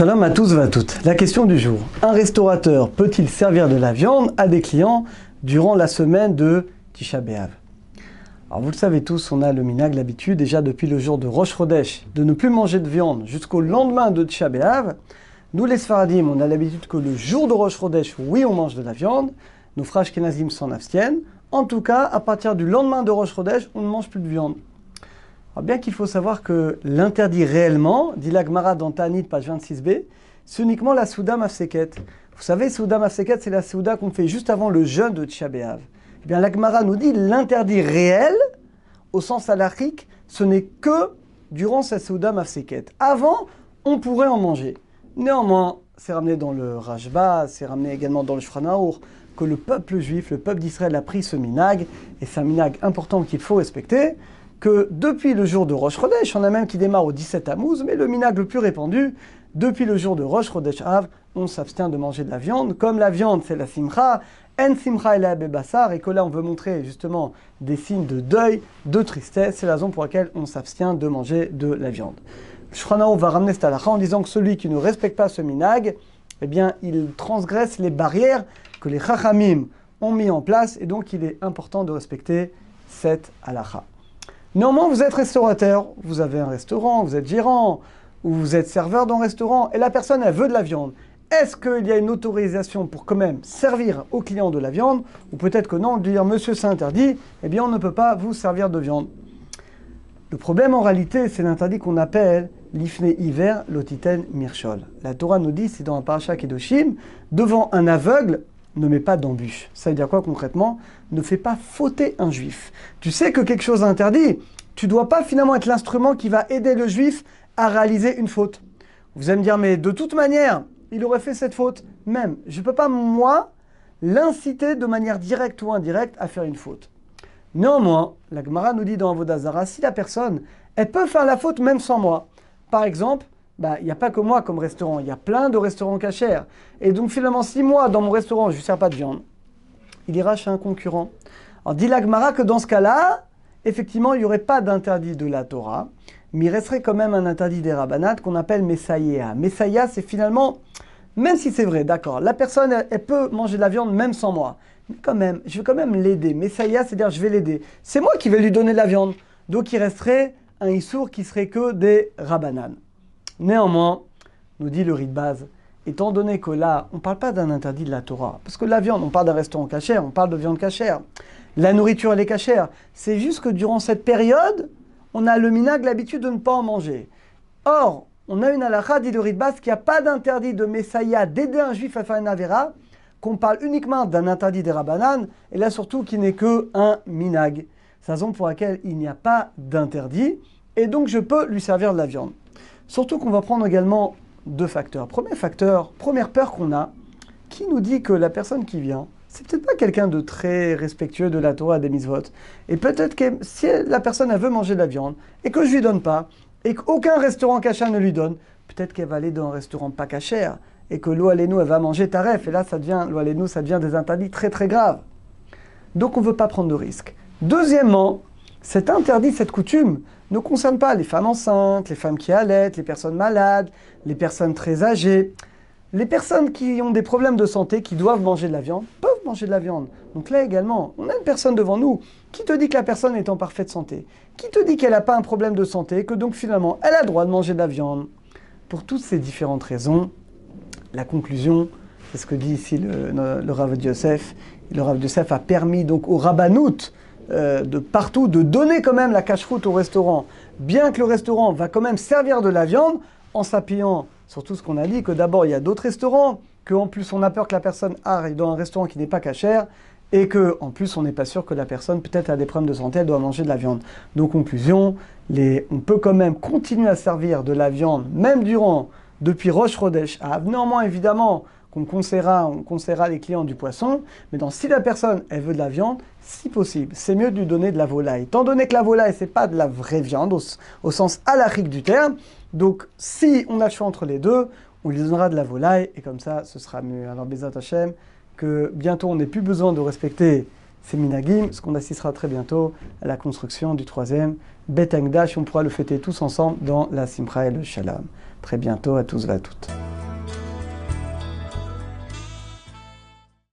Shalom à tous et à. La question du jour. Un restaurateur peut-il servir de la viande à des clients durant la semaine de Tisha B'Av? Alors vous le savez tous, on a le minag, l'habitude déjà depuis le jour de Rosh Chodesh de ne plus manger de viande jusqu'au lendemain de Tisha B'Av. Nous les Sfaradim, on a l'habitude que le jour de Rosh Chodesh, oui on mange de la viande. Nos frères Kenazim s'en abstiennent. En tout cas, à partir du lendemain de Rosh Chodesh, on ne mange plus de viande. Bien qu'il faut savoir que l'interdit réellement, dit l'Agmara dans Tanit, page 26b, c'est uniquement la Souda Mafseket. Vous savez, Souda Mafseket, c'est la Souda qu'on fait juste avant le jeûne de Tisha Eh bien, l'Agmara nous dit l'interdit réel, au sens halachique, ce n'est que durant cette Souda Mafseket. Avant, on pourrait en manger. Néanmoins, c'est ramené dans le Rajba, c'est ramené également dans le Shfranaour, que le peuple juif, le peuple d'Israël a pris ce minag, et c'est un minag important qu'il faut respecter que depuis le jour de Rosh Chodesh, on a même qui démarre au 17 Tammuz, mais le minag le plus répandu, depuis le jour de Rosh Chodesh Av, on s'abstient de manger de la viande. Comme la viande, c'est la simcha, en simcha et la bebassar, et que là, on veut montrer justement des signes de deuil, de tristesse. C'est la raison pour laquelle on s'abstient de manger de la viande. Shranao va ramener cette halakha en disant que celui qui ne respecte pas ce minag, eh bien, il transgresse les barrières que les chachamim ont mis en place, et donc il est important de respecter cette halakha. Néanmoins, vous êtes restaurateur, vous avez un restaurant, vous êtes gérant, ou vous êtes serveur d'un restaurant, et la personne, elle veut de la viande. Est-ce qu'il y a une autorisation pour quand même servir aux clients de la viande Ou peut-être que non, dire monsieur c'est interdit, eh bien on ne peut pas vous servir de viande. Le problème en réalité, c'est l'interdit qu'on appelle l'ifne hiver lotiten mirchol. La Torah nous dit, c'est dans un parasha Kedoshim, devant un aveugle, ne mets pas d'embûche. Ça veut dire quoi concrètement? Ne fais pas fauter un juif. Tu sais que quelque chose est interdit. Tu ne dois pas finalement être l'instrument qui va aider le juif à réaliser une faute. Vous allez me dire, mais de toute manière, il aurait fait cette faute. Même, je ne peux pas, moi, l'inciter de manière directe ou indirecte à faire une faute. Néanmoins, la Gemara nous dit dans Avodazara, si la personne, elle peut faire la faute même sans moi. Par exemple, bah, il n'y a pas que moi comme restaurant, il y a plein de restaurants cachers. Et donc finalement, si moi, dans mon restaurant, je ne sers pas de viande, il ira chez un concurrent. Alors dit l'Agmara que dans ce cas-là, effectivement, il n'y aurait pas d'interdit de la Torah, mais il resterait quand même un interdit des rabbinats qu'on appelle Messaïa. Messaïa, c'est finalement, même si c'est vrai, d'accord, la personne, elle, peut manger de la viande même sans moi. Mais quand même, je vais quand même l'aider. Messaïa, c'est-à-dire je vais l'aider. C'est moi qui vais lui donner de la viande. Donc il resterait un issour qui serait que des rabbananes. Néanmoins, nous dit le rite base, étant donné que là, on ne parle pas d'un interdit de la Torah, parce que la viande, on parle d'un restaurant cachère, on parle de viande cachère, la nourriture, elle est cachère. C'est juste que durant cette période, on a le minag l'habitude de ne pas en manger. Or, on a une halakha, dit le rite base, qu'il n'y a pas d'interdit de Messaïa d'aider un juif à faire une avera, qu'on parle uniquement d'un interdit des rabbanan, et là surtout qui n'est que un minag. C'est la raison pour laquelle il n'y a pas d'interdit, et donc je peux lui servir de la viande. Surtout qu'on va prendre également deux facteurs. Premier facteur, première peur qu'on a, qui nous dit que la personne qui vient, c'est peut-être pas quelqu'un de très respectueux de la Torah des mitzvot. Et peut-être que si la personne veut manger de la viande et que je lui donne pas, et qu'aucun restaurant cachère ne lui donne, peut-être qu'elle va aller dans un restaurant pas cachère et que l'eau elle va manger taref. Et là, ça devient, ça devient des interdits très très graves. Donc on ne veut pas prendre de risques. Deuxièmement, cet interdit, cette coutume, ne concerne pas les femmes enceintes, les femmes qui allaitent, les personnes malades, les personnes très âgées. Les personnes qui ont des problèmes de santé, qui doivent manger de la viande, peuvent manger de la viande. Donc là également, on a une personne devant nous qui te dit que la personne est en parfaite santé, qui te dit qu'elle n'a pas un problème de santé, que donc finalement elle a le droit de manger de la viande. Pour toutes ces différentes raisons, la conclusion, c'est ce que dit ici le, le, Rav Yosef. Le Rav Yosef a permis donc au rabbanout euh, de partout, de donner quand même la cache-route au restaurant, bien que le restaurant va quand même servir de la viande, en s'appuyant sur tout ce qu'on a dit, que d'abord il y a d'autres restaurants, qu'en plus on a peur que la personne arrive dans un restaurant qui n'est pas cachère, et que en plus on n'est pas sûr que la personne peut-être a des problèmes de santé, elle doit manger de la viande. Donc conclusion, on peut quand même continuer à servir de la viande, même durant, depuis Roche Rodesh à Néanmoins évidemment, qu'on conseillera, on conseillera les clients du poisson, mais dans si la personne elle veut de la viande, si possible, c'est mieux de lui donner de la volaille. Étant donné que la volaille c'est pas de la vraie viande au, sens alarique du terme, donc si on a le choix entre les deux, on lui donnera de la volaille et comme ça ce sera mieux. Alors Bezat Hashem, que bientôt on n'ait plus besoin de respecter ces minagim, parce qu'on assistera très bientôt à la construction du troisième Betengdash, on pourra le fêter tous ensemble dans la Simcha et le Shalom. Très bientôt à tous et à toutes.